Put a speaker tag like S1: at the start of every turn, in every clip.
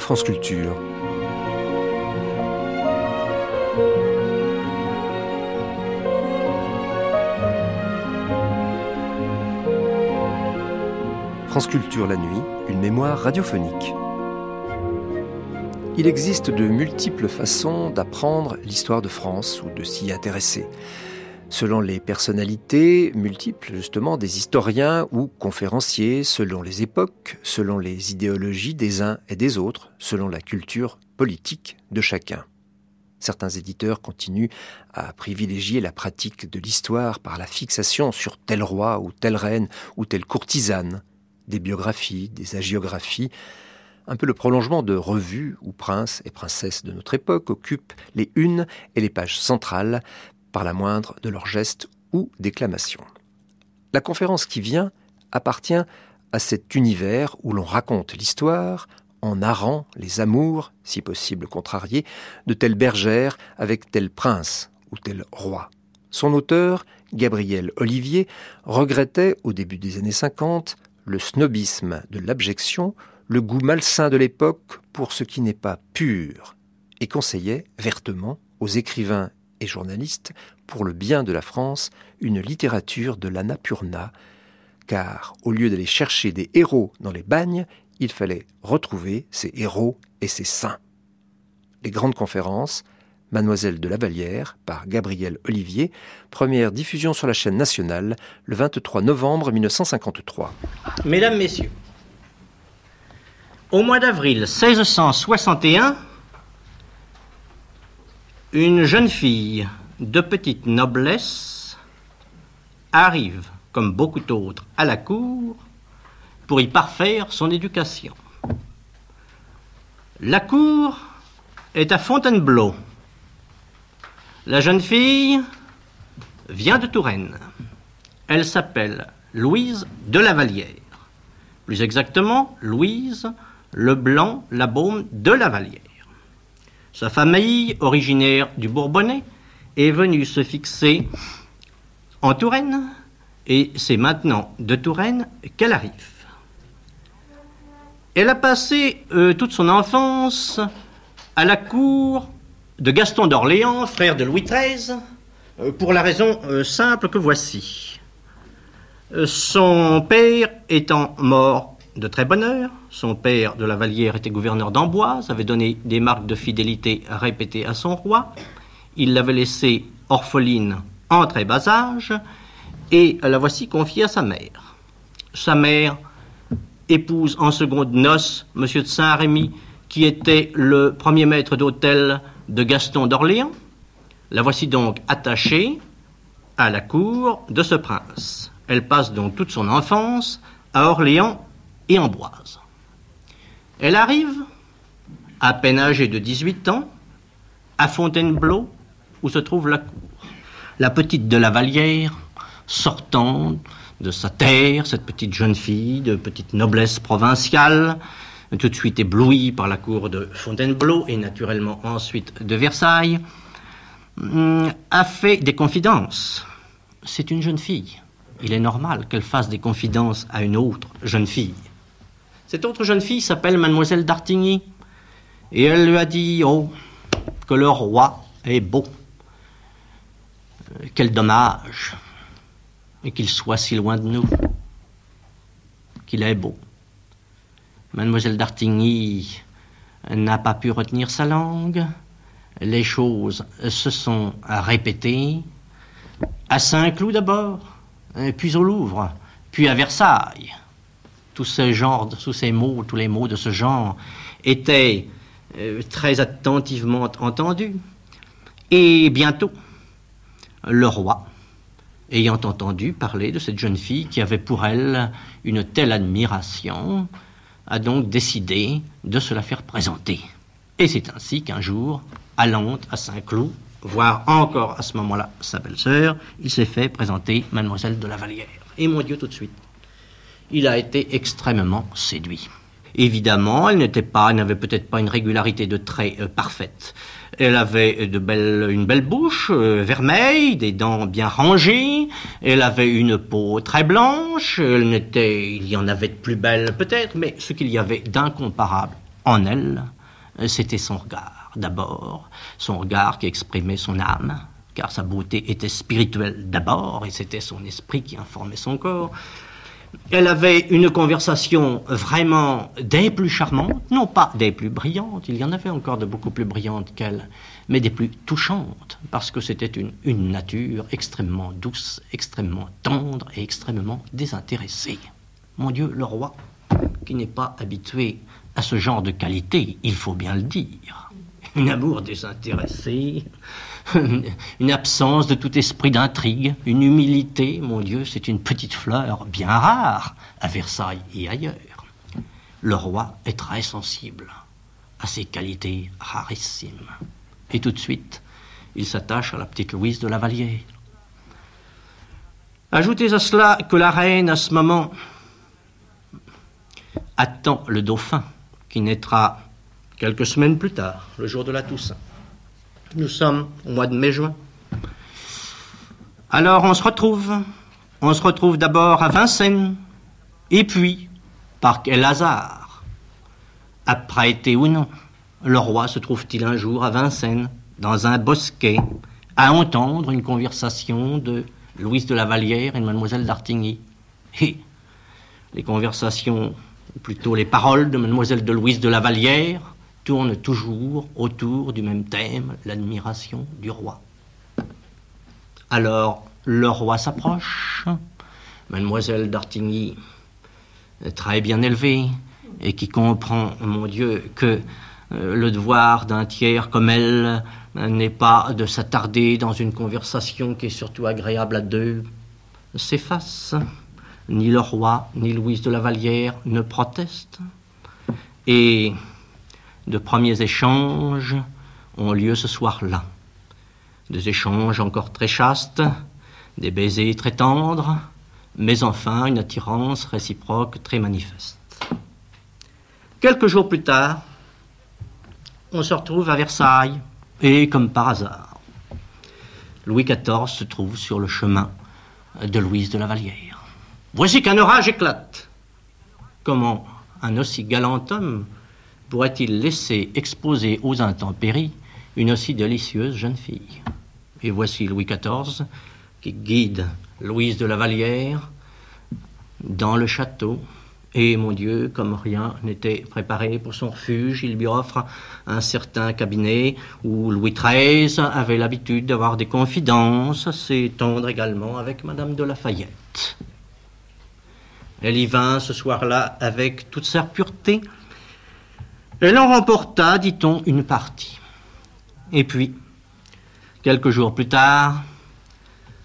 S1: France Culture. France Culture la nuit, une mémoire radiophonique. Il existe de multiples façons d'apprendre l'histoire de France ou de s'y intéresser. Selon les personnalités multiples, justement, des historiens ou conférenciers, selon les époques, selon les idéologies des uns et des autres, selon la culture politique de chacun. Certains éditeurs continuent à privilégier la pratique de l'histoire par la fixation sur tel roi ou telle reine ou telle courtisane, des biographies, des hagiographies, un peu le prolongement de revues où princes et princesses de notre époque occupent les unes et les pages centrales par la moindre de leurs gestes ou déclamations. La conférence qui vient appartient à cet univers où l'on raconte l'histoire en narrant les amours, si possible contrariés, de telle bergère avec tel prince ou tel roi. Son auteur, Gabriel Olivier, regrettait au début des années 50 le snobisme de l'abjection, le goût malsain de l'époque pour ce qui n'est pas pur, et conseillait vertement aux écrivains et journalistes, pour le bien de la France, une littérature de l'anapurna, car au lieu d'aller chercher des héros dans les bagnes, il fallait retrouver ces héros et ces saints. Les grandes conférences, Mademoiselle de la Vallière par Gabriel Olivier, première diffusion sur la chaîne nationale le 23 novembre 1953.
S2: Mesdames, Messieurs, au mois d'avril 1661, une jeune fille de petite noblesse arrive, comme beaucoup d'autres, à la cour pour y parfaire son éducation. La cour est à Fontainebleau. La jeune fille vient de Touraine. Elle s'appelle Louise de la Vallière. Plus exactement, Louise Leblanc Labaume de la Vallière. Sa famille, originaire du Bourbonnais, est venue se fixer en Touraine et c'est maintenant de Touraine qu'elle arrive. Elle a passé euh, toute son enfance à la cour de Gaston d'Orléans, frère de Louis XIII, euh, pour la raison euh, simple que voici. son père étant mort de très bonne heure. Son père de la Vallière était gouverneur d'Amboise, avait donné des marques de fidélité répétées à son roi. Il l'avait laissée orpheline en très bas âge et la voici confiée à sa mère. Sa mère épouse en seconde noces M. de Saint-Rémy, qui était le premier maître d'hôtel de Gaston d'Orléans. La voici donc attachée à la cour de ce prince. Elle passe donc toute son enfance à Orléans et Amboise. Elle arrive, à peine âgée de 18 ans, à Fontainebleau, où se trouve la cour. La petite de la Vallière, sortant de sa terre, cette petite jeune fille de petite noblesse provinciale, tout de suite éblouie par la cour de Fontainebleau et naturellement ensuite de Versailles, hum, a fait des confidences. C'est une jeune fille. Il est normal qu'elle fasse des confidences à une autre jeune fille. Cette autre jeune fille s'appelle Mademoiselle d'Artigny. Et elle lui a dit, oh, que le roi est beau. Euh, quel dommage. Et qu'il soit si loin de nous. Qu'il est beau. Mademoiselle d'Artigny n'a pas pu retenir sa langue. Les choses se sont répétées. À Saint-Cloud d'abord, puis au Louvre, puis à Versailles tous ces mots, tous les mots de ce genre étaient euh, très attentivement entendus. Et bientôt, le roi, ayant entendu parler de cette jeune fille qui avait pour elle une telle admiration, a donc décidé de se la faire présenter. Et c'est ainsi qu'un jour, allant à Saint-Cloud, voir encore à ce moment-là sa belle-sœur, il s'est fait présenter mademoiselle de la Vallière. Et mon Dieu, tout de suite, il a été extrêmement séduit. Évidemment, elle n'était pas, n'avait peut-être pas une régularité de traits euh, parfaite. Elle avait de belles, une belle bouche euh, vermeille, des dents bien rangées. Elle avait une peau très blanche. Elle n'était, il y en avait de plus belles peut-être, mais ce qu'il y avait d'incomparable en elle, euh, c'était son regard. D'abord, son regard qui exprimait son âme, car sa beauté était spirituelle d'abord, et c'était son esprit qui informait son corps. Elle avait une conversation vraiment des plus charmantes, non pas des plus brillantes, il y en avait encore de beaucoup plus brillantes qu'elle, mais des plus touchantes, parce que c'était une, nature extrêmement douce, extrêmement tendre et extrêmement désintéressée. Mon Dieu, le roi, qui n'est pas habitué à ce genre de qualité, il faut bien le dire. Un amour désintéressé, une absence de tout esprit d'intrigue, une humilité, mon Dieu, c'est une petite fleur bien rare à Versailles et ailleurs. Le roi est très sensible à ces qualités rarissimes. Et tout de suite, il s'attache à la petite Louise de la Vallière. Ajoutez à cela que la reine, à ce moment, attend le dauphin, qui naîtra quelques semaines plus tard, le jour de la Toussaint. Nous sommes au mois de mai-juin. Alors on se retrouve. On se retrouve d'abord à Vincennes, et puis, par quel hasard, après été ou non, le roi se trouve-t-il un jour à Vincennes, dans un bosquet, à entendre une conversation de Louise de la Vallière et de mademoiselle d'Artigny. Les conversations, ou plutôt les paroles de mademoiselle de Louise de la Vallière, tourne toujours autour du même thème, l'admiration du roi. Alors, le roi s'approche. Mademoiselle d'Artigny, très bien élevée, et qui comprend, mon Dieu, que euh, le devoir d'un tiers comme elle n'est pas de s'attarder dans une conversation qui est surtout agréable à deux, s'efface. Ni le roi, ni Louise de la Vallière ne protestent. Et de premiers échanges ont lieu ce soir-là. Des échanges encore très chastes, des baisers très tendres, mais enfin une attirance réciproque très manifeste. Quelques jours plus tard, on se retrouve à Versailles, et comme par hasard, Louis XIV se trouve sur le chemin de Louise de la Vallière. Voici qu'un orage éclate. Comment un aussi galant homme pourrait-il laisser exposer aux intempéries une aussi délicieuse jeune fille? Et voici Louis XIV qui guide Louise de la Vallière dans le château. Et mon Dieu, comme rien n'était préparé pour son refuge, il lui offre un certain cabinet où Louis XIII avait l'habitude d'avoir des confidences assez tendres également avec Madame de Lafayette. Elle y vint ce soir-là avec toute sa pureté, elle en remporta, dit-on, une partie. Et puis, quelques jours plus tard,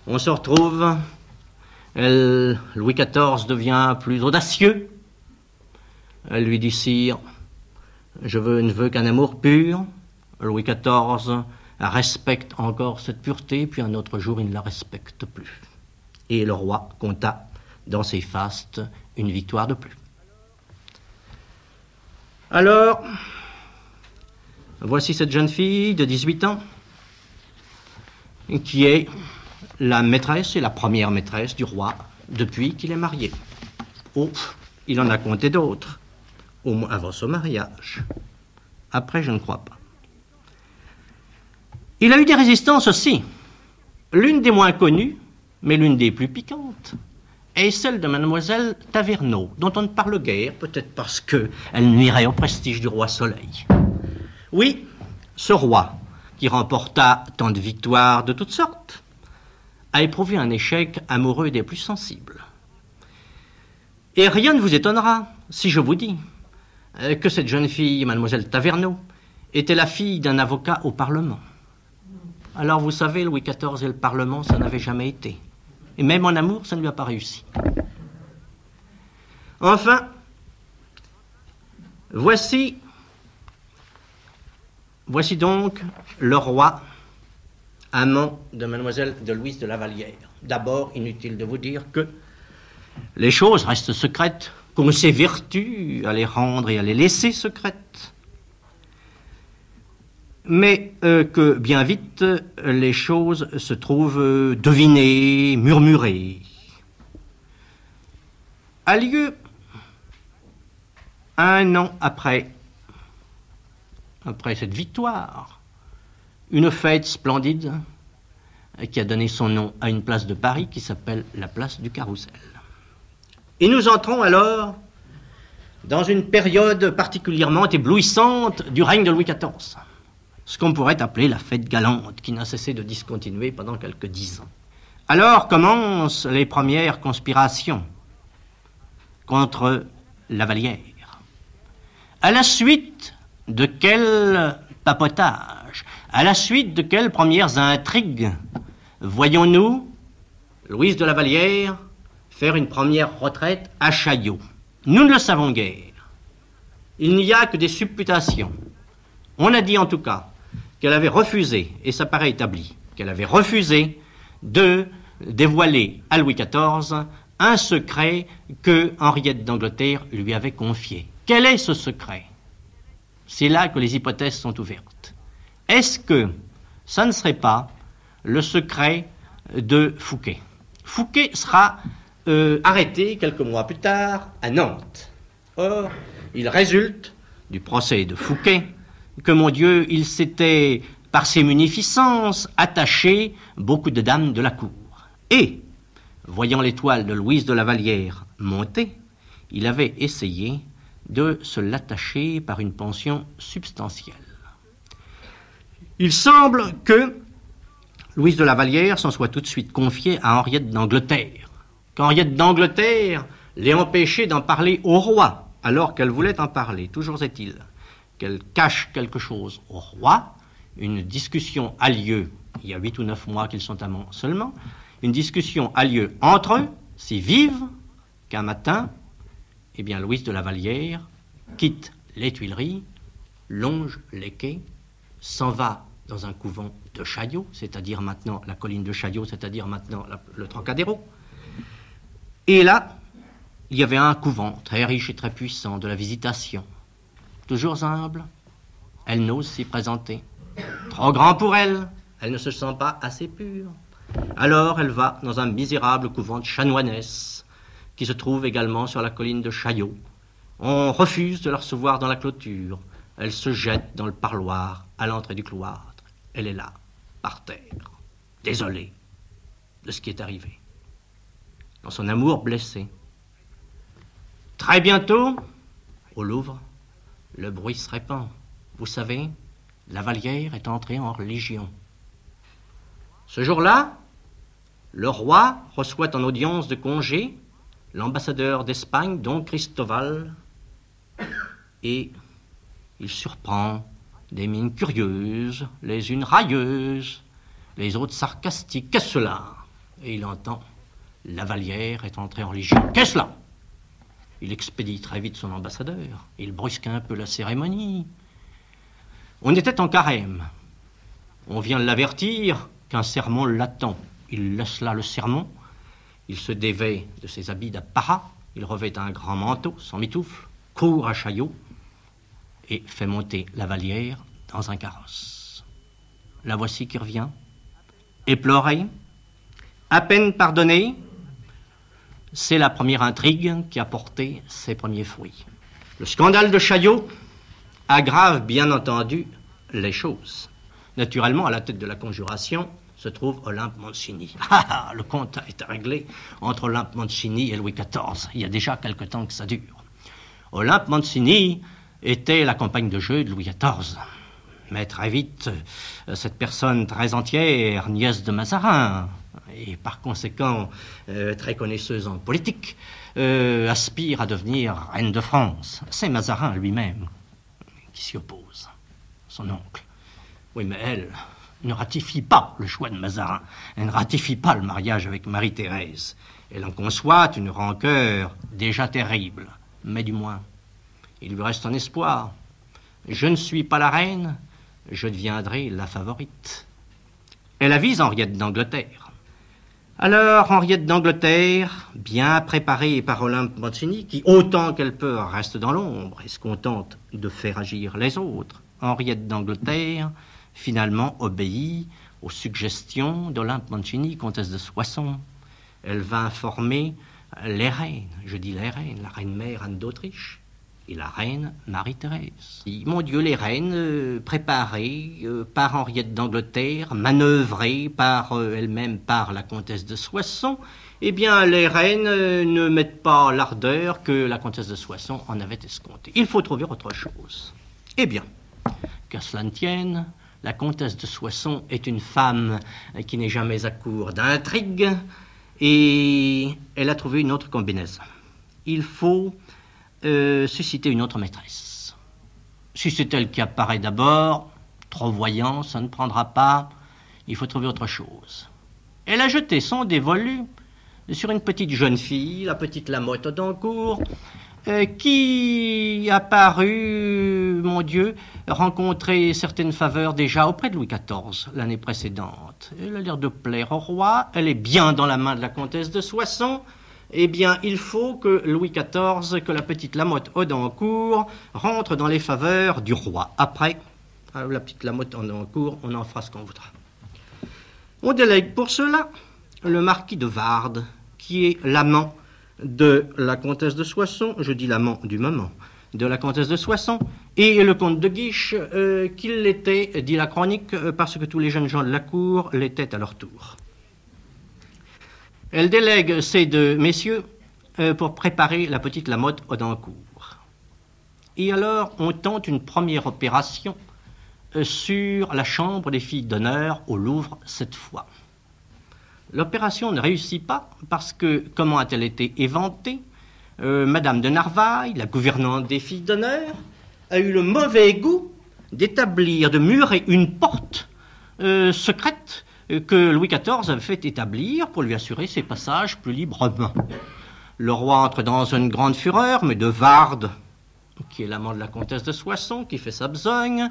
S2: on se retrouve. Louis XIV devient plus audacieux. Elle lui dit, Sire, je veux, ne veux qu'un amour pur. Louis XIV respecte encore cette pureté, puis un autre jour il ne la respecte plus. Et le roi compta dans ses fastes une victoire de plus. Alors, voici cette jeune fille de 18 ans qui est la maîtresse et la première maîtresse du roi depuis qu'il est marié. Oh, il en a compté d'autres, au moins avant son mariage. Après, je ne crois pas. Il a eu des résistances aussi. L'une des moins connues, mais l'une des plus piquantes, est celle de mademoiselle Taverneau, dont on ne parle guère, peut-être parce qu'elle nuirait au prestige du roi Soleil. Oui, ce roi, qui remporta tant de victoires de toutes sortes, a éprouvé un échec amoureux des plus sensibles. Et rien ne vous étonnera si je vous dis euh, que cette jeune fille, mademoiselle Taverneau, était la fille d'un avocat au Parlement. Alors vous savez, Louis XIV et le Parlement, ça n'avait jamais été. Et même en amour, ça ne lui a pas réussi. Enfin, voici, voici donc le roi, amant de mademoiselle de Louise de la Vallière. D'abord, inutile de vous dire que les choses restent secrètes, qu'on s'évertue à les rendre et à les laisser secrètes mais euh, que bien vite les choses se trouvent devinées, murmurées. A lieu un an après, après cette victoire, une fête splendide qui a donné son nom à une place de Paris qui s'appelle la place du Carrousel. Et nous entrons alors dans une période particulièrement éblouissante du règne de Louis XIV ce qu'on pourrait appeler la fête galante, qui n'a cessé de discontinuer pendant quelques dix ans. Alors commencent les premières conspirations contre la Vallière. À la suite de quel papotage, à la suite de quelles premières intrigues voyons-nous Louise de la Vallière faire une première retraite à Chaillot? Nous ne le savons guère. Il n'y a que des supputations. On a dit en tout cas qu'elle avait refusé, et ça paraît établi, qu'elle avait refusé de dévoiler à Louis XIV un secret que Henriette d'Angleterre lui avait confié. Quel est ce secret? C'est là que les hypothèses sont ouvertes. Est-ce que ça ne serait pas le secret de Fouquet? Fouquet sera euh, arrêté quelques mois plus tard à Nantes. Or, il résulte du procès de Fouquet que mon Dieu, il s'était, par ses munificences, attaché beaucoup de dames de la cour. Et, voyant l'étoile de Louise de la Vallière monter, il avait essayé de se l'attacher par une pension substantielle. Il semble que Louise de la Vallière s'en soit tout de suite confiée à Henriette d'Angleterre, qu'Henriette d'Angleterre l'ait empêchée d'en parler au roi, alors qu'elle voulait en parler, toujours est-il qu'elle cache quelque chose au roi. Une discussion a lieu, il y a huit ou neuf mois qu'ils sont amants seulement, une discussion a lieu entre eux, si vive, qu'un matin, eh bien, Louise de la Vallière quitte les Tuileries, longe les quais, s'en va dans un couvent de Chaillot, c'est-à-dire maintenant la colline de Chaillot, c'est-à-dire maintenant le Trocadéro. Et là, il y avait un couvent très riche et très puissant de la visitation, toujours humble, elle n'ose s'y présenter. Trop grand pour elle, elle ne se sent pas assez pure. Alors elle va dans un misérable couvent de chanoinesses qui se trouve également sur la colline de Chaillot. On refuse de la recevoir dans la clôture. Elle se jette dans le parloir à l'entrée du cloître. Elle est là, par terre, désolée de ce qui est arrivé, dans son amour blessé. Très bientôt, au Louvre, le bruit se répand. Vous savez, la Vallière est entrée en religion. Ce jour-là, le roi reçoit en audience de congé l'ambassadeur d'Espagne, Don Cristoval, et il surprend des mines curieuses, les unes railleuses, les autres sarcastiques. Qu'est-ce cela? Et il entend La Vallière est entrée en religion. Qu'est-ce cela? Il expédie très vite son ambassadeur. Il brusque un peu la cérémonie. On était en carême. On vient l'avertir qu'un sermon l'attend. Il laisse là le sermon. Il se dévait de ses habits d'apparat. Il revêt un grand manteau, sans mitoufle, court à Chaillot et fait monter la Vallière dans un carrosse. La voici qui revient, éplorée, à peine pardonnée, c'est la première intrigue qui a porté ses premiers fruits. Le scandale de Chaillot aggrave bien entendu les choses. Naturellement, à la tête de la conjuration se trouve Olympe Mancini. Ah, ah, le compte été réglé entre Olympe Mancini et Louis XIV. Il y a déjà quelque temps que ça dure. Olympe Mancini était la compagne de jeu de Louis XIV. Mais très vite, euh, cette personne très entière, nièce de Mazarin, et par conséquent euh, très connaisseuse en politique, euh, aspire à devenir reine de France. C'est Mazarin lui-même qui s'y oppose, son oncle. Oui, mais elle, ne ratifie pas le choix de Mazarin. Elle ne ratifie pas le mariage avec Marie-Thérèse. Elle en conçoit une rancœur déjà terrible. Mais du moins, il lui reste un espoir. Je ne suis pas la reine, je deviendrai la favorite. Elle avise Henriette d'Angleterre. Alors, Henriette d'Angleterre, bien préparée par Olympe Mancini, qui, autant qu'elle peut, reste dans l'ombre et se contente de faire agir les autres, Henriette d'Angleterre, finalement obéit aux suggestions d'Olympe Mancini, comtesse de Soissons. Elle va informer les reines, je dis les reines, la reine-mère Anne d'Autriche, et la reine Marie-Thérèse. Mon Dieu, les reines, euh, préparées euh, par Henriette d'Angleterre, manœuvrées par euh, elle-même par la comtesse de Soissons, eh bien, les reines ne mettent pas l'ardeur que la comtesse de Soissons en avait escompté. Il faut trouver autre chose. Eh bien, qu'à cela ne tienne, la comtesse de Soissons est une femme qui n'est jamais à court d'intrigue et elle a trouvé une autre combinaison. Il faut euh, susciter une autre maîtresse. Si c'est elle qui apparaît d'abord, trop voyant, ça ne prendra pas. Il faut trouver autre chose. Elle a jeté son dévolu sur une petite jeune fille, la petite Lamotte d'Ancourt, euh, qui a paru, mon Dieu, rencontrer certaines faveurs déjà auprès de Louis XIV l'année précédente. Elle a l'air de plaire au roi, elle est bien dans la main de la comtesse de Soissons, eh bien, il faut que Louis XIV, que la petite Lamotte Audencourt rentre dans les faveurs du roi. Après, euh, la petite Lamotte Audencourt, on en fera ce qu'on voudra. On délègue pour cela le marquis de Vardes, qui est l'amant de la comtesse de Soissons, je dis l'amant du moment, de la comtesse de Soissons, et le comte de Guiche, euh, qu'il l'était, dit la chronique, euh, parce que tous les jeunes gens de la cour l'étaient à leur tour. Elle délègue ces deux messieurs euh, pour préparer la petite Lamotte Audencourt. Et alors, on tente une première opération euh, sur la chambre des filles d'honneur au Louvre cette fois. L'opération ne réussit pas parce que, comment a-t-elle été éventée? Euh, Madame de Narvaille, la gouvernante des filles d'honneur, a eu le mauvais goût d'établir, de murer une porte secrète que Louis XIV avait fait établir pour lui assurer ses passages plus librement. Le roi entre dans une grande fureur, mais de Varde, qui est l'amant de la comtesse de Soissons, qui fait sa besogne,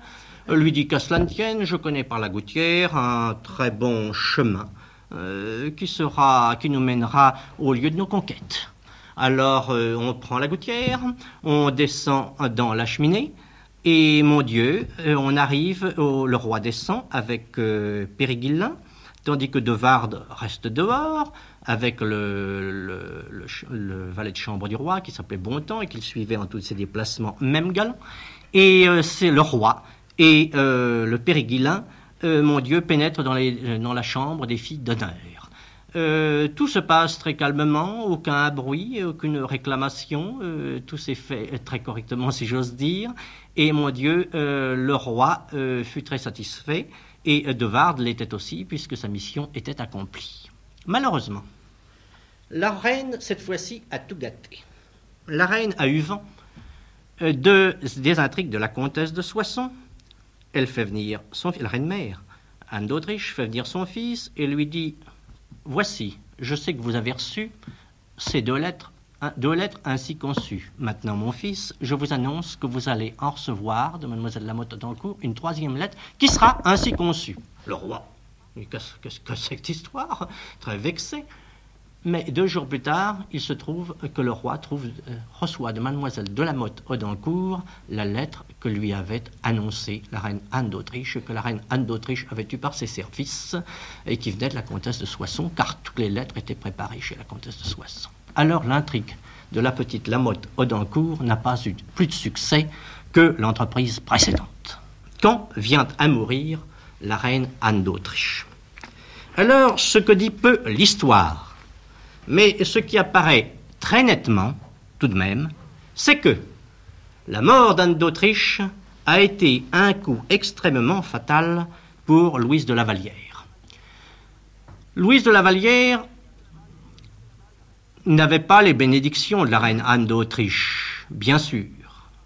S2: lui dit qu'à cela ne tienne, je connais par la gouttière un très bon chemin euh, qui sera, qui nous mènera au lieu de nos conquêtes. Alors euh, on prend la gouttière, on descend dans la cheminée, et mon Dieu, euh, on arrive, le roi descend avec euh, tandis que De Varde reste dehors avec le, valet de chambre du roi qui s'appelait Bontemps et qu'il suivait en tous ses déplacements, même galant. Et euh, c'est le roi et euh, le Périguilin, mon Dieu, pénètrent dans, la chambre des filles d'honneur. Euh, tout se passe très calmement, aucun bruit, aucune réclamation, euh, tout s'est fait très correctement si j'ose dire. Et mon Dieu, euh, le roi fut très satisfait et De Varde l'était aussi puisque sa mission était accomplie. Malheureusement, la reine, cette fois-ci, a tout gâté. La reine a eu vent de, des intrigues de la comtesse de Soissons. Elle fait venir son fils, la reine-mère, Anne d'Autriche, fait venir son fils et lui dit Voici, je sais que vous avez reçu ces deux lettres, deux lettres ainsi conçues. Maintenant, mon fils, je vous annonce que vous allez en recevoir de mademoiselle Lamotte d'Ancourt une troisième lettre qui sera ainsi conçue. Le roi, qu'est-ce que c'est que cette histoire? Très vexé. Mais deux jours plus tard, il se trouve que le roi trouve, euh, reçoit de mademoiselle de la Motte Audencourt la lettre que lui avait annoncée la reine Anne d'Autriche, que la reine Anne d'Autriche avait eue par ses services et qui venait de la comtesse de Soissons, car toutes les lettres étaient préparées chez la comtesse de Soissons. Alors l'intrigue de la petite Lamotte Audencourt n'a pas eu plus de succès que l'entreprise précédente. Quand vient à mourir la reine Anne d'Autriche? Alors, ce que dit peu l'histoire mais ce qui apparaît très nettement, tout de même, c'est que la mort d'Anne d'Autriche a été un coup extrêmement fatal pour Louise de la Vallière. Louise de la Vallière n'avait pas les bénédictions de la reine Anne d'Autriche, bien sûr.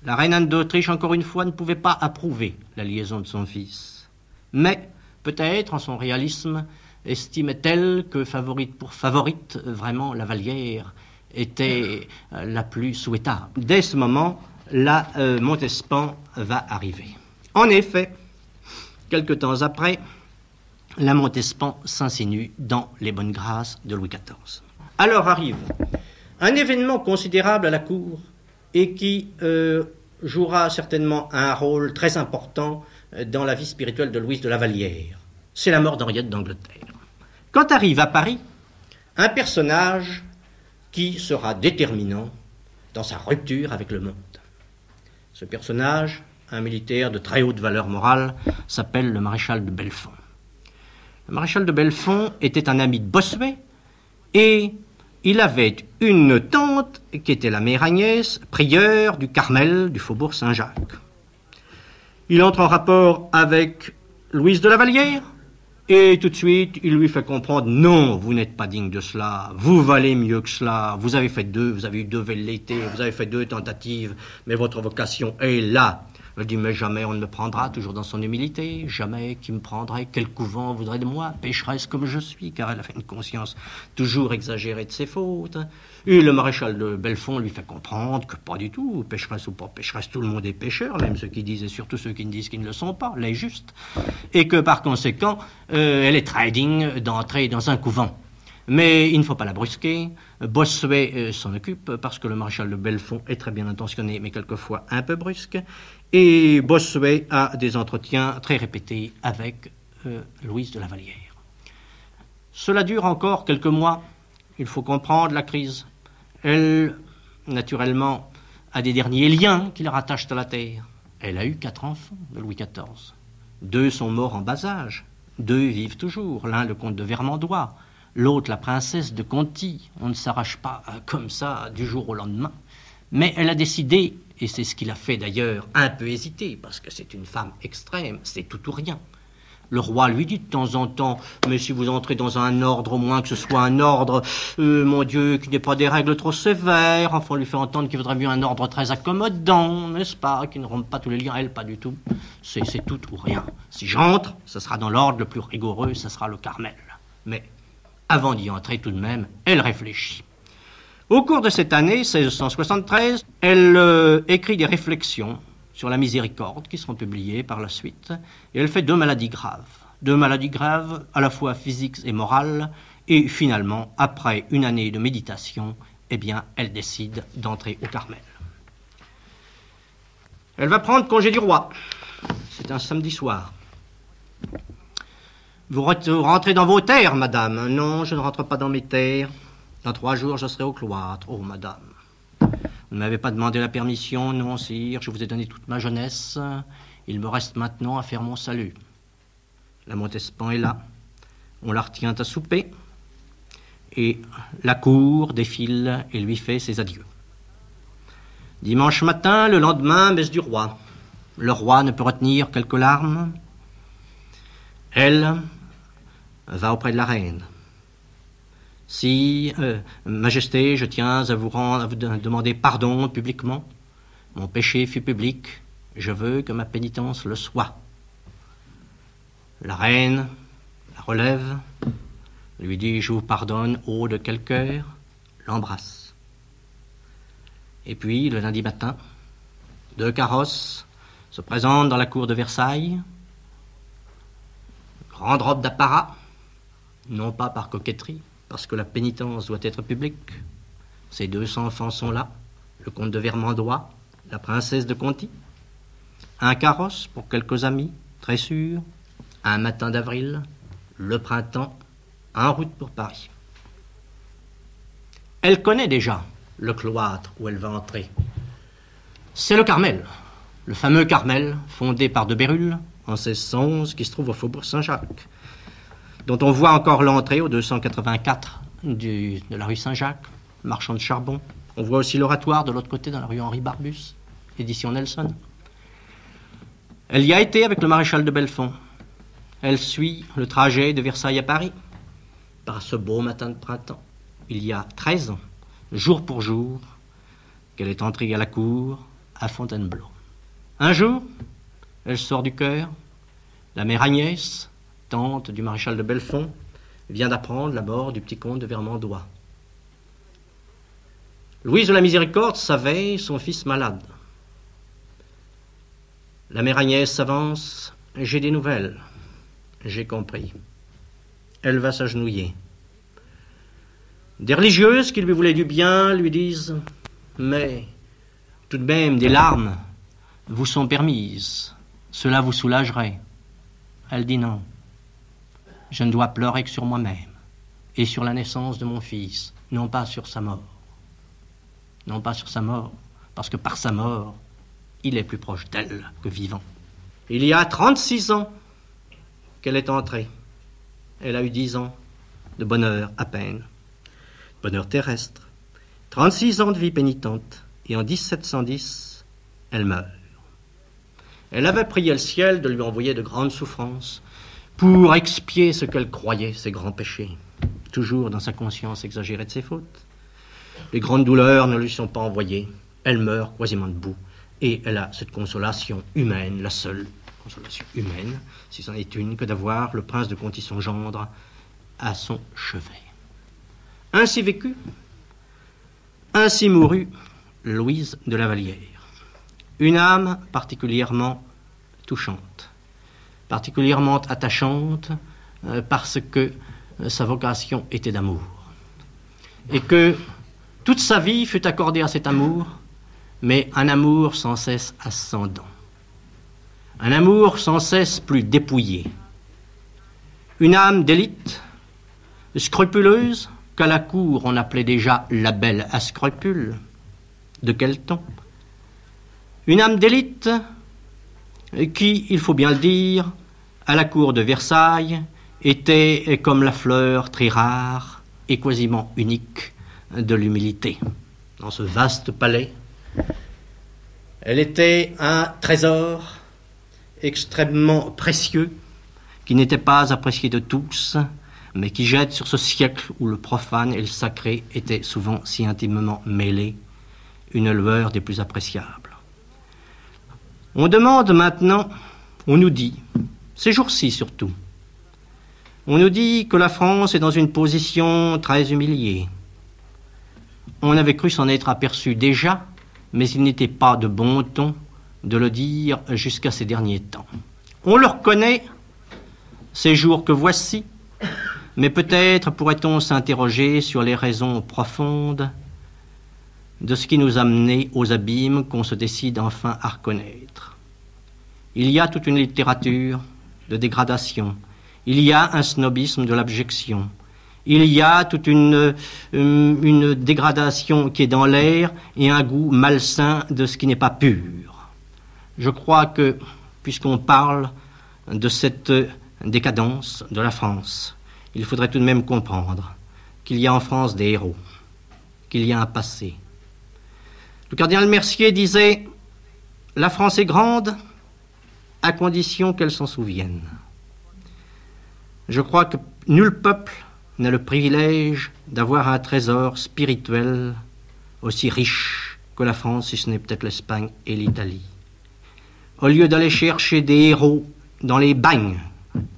S2: La reine Anne d'Autriche, encore une fois, ne pouvait pas approuver la liaison de son fils. Mais peut-être en son réalisme, estimait-elle que favorite pour favorite, vraiment la Vallière était euh, la plus souhaitable. Dès ce moment, la euh, Montespan va arriver. En effet, quelque temps après, la Montespan s'insinue dans les bonnes grâces de Louis XIV. Alors arrive un événement considérable à la cour et qui euh, jouera certainement un rôle très important dans la vie spirituelle de Louise de la Vallière. C'est la mort d'Henriette d'Angleterre. Quand arrive à Paris un personnage qui sera déterminant dans sa rupture avec le monde. Ce personnage, un militaire de très haute valeur morale, s'appelle le maréchal de Belfond. Le maréchal de Belfond était un ami de Bossuet et il avait une tante qui était la mère Agnès, prieure du Carmel du faubourg Saint-Jacques. Il entre en rapport avec Louise de la Vallière, et tout de suite, il lui fait comprendre, non, vous n'êtes pas digne de cela, vous valez mieux que cela, vous avez fait deux, vous avez eu deux velléités, vous avez fait deux tentatives, mais votre vocation est là. Elle dit, mais jamais on ne me prendra, toujours dans son humilité, jamais qui me prendrait, quel couvent voudrait de moi, pécheresse comme je suis, car elle a fait une conscience toujours exagérée de ses fautes. Et le maréchal de Belfond lui fait comprendre que pas du tout, pécheresse ou pas pécheresse, tout le monde est pécheur, même ceux qui disent et surtout ceux qui ne disent qu'ils ne le sont pas, juste, et que par conséquent, euh, elle est très digne d'entrer dans un couvent. Mais il ne faut pas la brusquer. Bossuet euh, s'en occupe parce que le maréchal de Belfond est très bien intentionné, mais quelquefois un peu brusque. Et Bossuet a des entretiens très répétés avec euh, Louise de la Vallière. Cela dure encore quelques mois. Il faut comprendre la crise. Elle, naturellement, a des derniers liens qui la rattachent à la terre. Elle a eu quatre enfants de Louis XIV. Deux sont morts en bas âge. Deux vivent toujours. L'un, le comte de Vermandois. L'autre, la princesse de Conti. On ne s'arrache pas comme ça du jour au lendemain. Mais elle a décidé et c'est ce qu'il a fait d'ailleurs un peu hésiter, parce que c'est une femme extrême, c'est tout ou rien. Le roi lui dit de temps en temps, mais si vous entrez dans un ordre, au moins que ce soit un ordre, euh, mon Dieu, qui n'ait pas des règles trop sévères, enfin on lui fait entendre qu'il vaudrait mieux un ordre très accommodant, n'est-ce pas, qui ne rompt pas tous les liens, elle pas du tout. C'est tout ou rien. Si j'entre, ce sera dans l'ordre le plus rigoureux, ce sera le Carmel. Mais avant d'y entrer tout de même, elle réfléchit. Au cours de cette année 1673, elle euh, écrit des réflexions sur la miséricorde qui seront publiées par la suite, et elle fait deux maladies graves. Deux maladies graves à la fois physiques et morales, et finalement, après une année de méditation, eh bien, elle décide d'entrer au Carmel. Elle va prendre congé du roi. C'est un samedi soir. Vous rentrez dans vos terres, madame. Non, je ne rentre pas dans mes terres. Dans trois jours, je serai au cloître. Oh, madame. Vous ne m'avez pas demandé la permission, non, sire. Je vous ai donné toute ma jeunesse. Il me reste maintenant à faire mon salut. La Montespan est là. On la retient à souper. Et la cour défile et lui fait ses adieux. Dimanche matin, le lendemain, messe du roi. Le roi ne peut retenir quelques larmes. Elle va auprès de la reine. Si, euh, Majesté, je tiens à vous, demander pardon publiquement. Mon péché fut public. Je veux que ma pénitence le soit. La reine la relève, lui dit Je vous pardonne, haut de quel cœur L'embrasse. Et puis, le lundi matin, deux carrosses se présentent dans la cour de Versailles. Grande robe d'apparat, non pas par coquetterie, parce que la pénitence doit être publique. Ces deux enfants sont là, le comte de Vermandois, la princesse de Conti. Un carrosse pour quelques amis, très sûr, un matin d'avril, le printemps, en route pour Paris. Elle connaît déjà le cloître où elle va entrer. C'est le Carmel, le fameux Carmel fondé par de Bérulle en 1611 qui se trouve au faubourg Saint-Jacques dont on voit encore l'entrée au 284 de la rue Saint-Jacques, marchand de charbon. On voit aussi l'oratoire de l'autre côté dans la rue Henri Barbus, édition Nelson. Elle y a été avec le maréchal de Belfond. Elle suit le trajet de Versailles à Paris par ce beau matin de printemps. Il y a 13 ans, jour pour jour, qu'elle est entrée à la cour à Fontainebleau. Un jour, elle sort du cœur, la mère Agnès, tante du maréchal de Belfond, vient d'apprendre la mort du petit comte de Vermandois. Louise de la Miséricorde savait son fils malade. La mère Agnès s'avance. J'ai des nouvelles. J'ai compris. Elle va s'agenouiller. Des religieuses qui lui voulaient du bien lui disent Mais tout de même, des larmes vous sont permises. Cela vous soulagerait. Elle dit non. Je ne dois pleurer que sur moi-même et sur la naissance de mon fils, non pas sur sa mort. Non pas sur sa mort, parce que par sa mort, il est plus proche d'elle que vivant. Il y a 36 ans qu'elle est entrée. Elle a eu 10 ans de bonheur à peine. Bonheur terrestre. 36 ans de vie pénitente. Et en 1710, elle meurt. Elle avait prié le ciel de lui envoyer de grandes souffrances pour expier ce qu'elle croyait ses grands péchés, toujours dans sa conscience exagérée de ses fautes. Les grandes douleurs ne lui sont pas envoyées. Elle meurt quasiment debout. Et elle a cette consolation humaine, la seule consolation humaine, si c'en est une, que d'avoir le prince de Conti son gendre à son chevet. Ainsi vécut, ainsi mourut Louise de la Vallière. Une âme particulièrement touchante, particulièrement attachante, euh, parce que euh, sa vocation était d'amour. Et que toute sa vie fut accordée à cet amour, mais un amour sans cesse ascendant. Un amour sans cesse plus dépouillé. Une âme d'élite, scrupuleuse, qu'à la cour on appelait déjà la belle à scrupules. De quel temps? Une âme d'élite qui, il faut bien le dire, à la cour de Versailles, était comme la fleur très rare et quasiment unique de l'humilité. Dans ce vaste palais, elle était un trésor extrêmement précieux qui n'était pas apprécié de tous, mais qui jette sur ce siècle où le profane et le sacré étaient souvent si intimement mêlés une lueur des plus appréciables. On demande maintenant, on nous dit, ces jours-ci surtout, on nous dit que la France est dans une position très humiliée. On avait cru s'en être aperçu déjà mais il n'était pas de bon ton de le dire jusqu'à ces derniers temps. On le reconnaît, ces jours que voici, mais peut-être pourrait-on s'interroger sur les raisons profondes de ce qui nous a menés aux abîmes qu'on se décide enfin à reconnaître. Il y a toute une littérature de dégradation, il y a un snobisme de l'abjection, il y a toute euh, une, dégradation qui est dans l'air et un goût malsain de ce qui n'est pas pur. Je crois que, puisqu'on parle de cette décadence de la France, il faudrait tout de même comprendre qu'il y a en France des héros, qu'il y a un passé. Le cardinal Mercier disait La France est grande à condition qu'elle s'en souvienne. Je crois que nul peuple n'a le privilège d'avoir un trésor spirituel aussi riche que la France, si ce n'est peut-être l'Espagne et l'Italie. Au lieu d'aller chercher des héros dans les bagnes,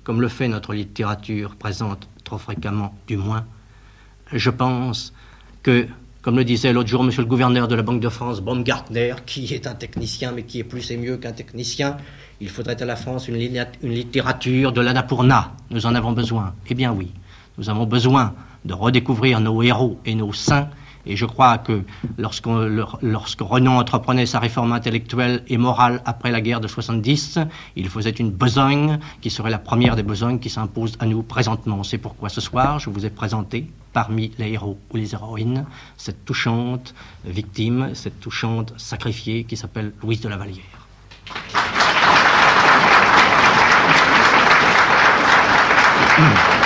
S2: comme le fait notre littérature présente trop fréquemment du moins, je pense que, comme le disait l'autre jour monsieur le gouverneur de la Banque de France, Baumgartner, qui est un technicien mais qui est plus et mieux qu'un technicien, il faudrait à la France une, littérature de l'Annapurna. Nous en avons besoin. Eh bien oui. Nous avons besoin de redécouvrir nos héros et nos saints. Et je crois que lorsque, lorsque Renan entreprenait sa réforme intellectuelle et morale après la guerre de 70, il faisait une besogne qui serait la première des besognes qui s'imposent à nous présentement. C'est pourquoi ce soir, je vous ai présenté, parmi les héros ou les héroïnes, cette touchante victime, cette touchante sacrifiée qui s'appelle Louise de la Vallière.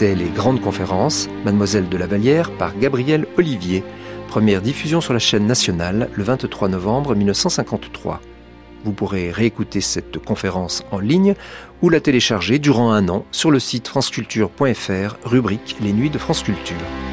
S1: C'était les grandes conférences, Mademoiselle de la Vallière par Gabriel Olivier, Première diffusion sur la chaîne nationale le 23 novembre 1953. Vous pourrez réécouter cette conférence en ligne ou la télécharger durant un an sur le site franceculture.fr, rubrique Les Nuits de France Culture.